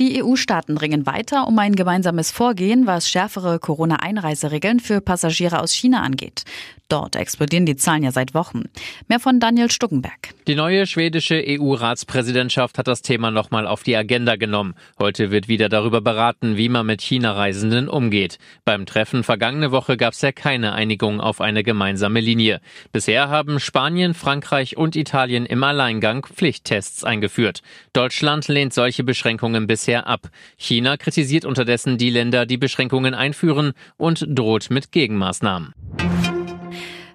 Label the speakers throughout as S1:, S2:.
S1: Die EU-Staaten ringen weiter um ein gemeinsames Vorgehen, was schärfere Corona-Einreiseregeln für Passagiere aus China angeht. Dort explodieren die Zahlen ja seit Wochen. Mehr von Daniel Stuckenberg.
S2: Die neue schwedische EU-Ratspräsidentschaft hat das Thema nochmal auf die Agenda genommen. Heute wird wieder darüber beraten, wie man mit China-Reisenden umgeht. Beim Treffen vergangene Woche gab es ja keine Einigung auf eine gemeinsame Linie. Bisher haben Spanien, Frankreich und Italien im Alleingang Pflichttests eingeführt. Deutschland lehnt solche Beschränkungen bisher ab. China kritisiert unterdessen die Länder, die Beschränkungen einführen und droht mit Gegenmaßnahmen.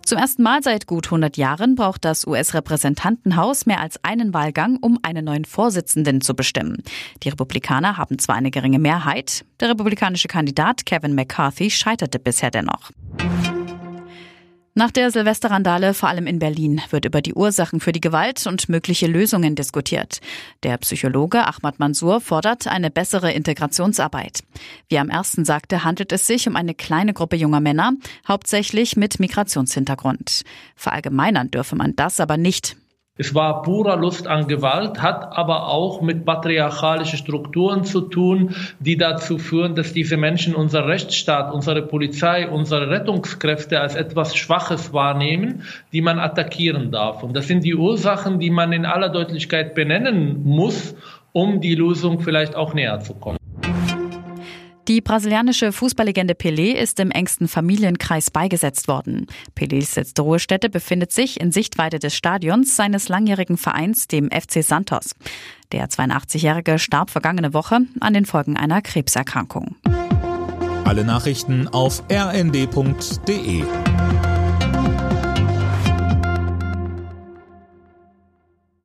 S1: Zum ersten Mal seit gut 100 Jahren braucht das US-Repräsentantenhaus mehr als einen Wahlgang, um einen neuen Vorsitzenden zu bestimmen. Die Republikaner haben zwar eine geringe Mehrheit, der republikanische Kandidat Kevin McCarthy scheiterte bisher dennoch. Nach der Silvesterrandale, vor allem in Berlin, wird über die Ursachen für die Gewalt und mögliche Lösungen diskutiert. Der Psychologe Ahmad Mansour fordert eine bessere Integrationsarbeit. Wie am ersten sagte, handelt es sich um eine kleine Gruppe junger Männer, hauptsächlich mit Migrationshintergrund. Verallgemeinern dürfe man das aber nicht.
S3: Es war purer Lust an Gewalt, hat aber auch mit patriarchalischen Strukturen zu tun, die dazu führen, dass diese Menschen unser Rechtsstaat, unsere Polizei, unsere Rettungskräfte als etwas Schwaches wahrnehmen, die man attackieren darf. Und das sind die Ursachen, die man in aller Deutlichkeit benennen muss, um die Lösung vielleicht auch näher zu kommen.
S1: Die brasilianische Fußballlegende Pelé ist im engsten Familienkreis beigesetzt worden. Pelés letzte Ruhestätte befindet sich in Sichtweite des Stadions seines langjährigen Vereins, dem FC Santos. Der 82-Jährige starb vergangene Woche an den Folgen einer Krebserkrankung.
S4: Alle Nachrichten auf rnd.de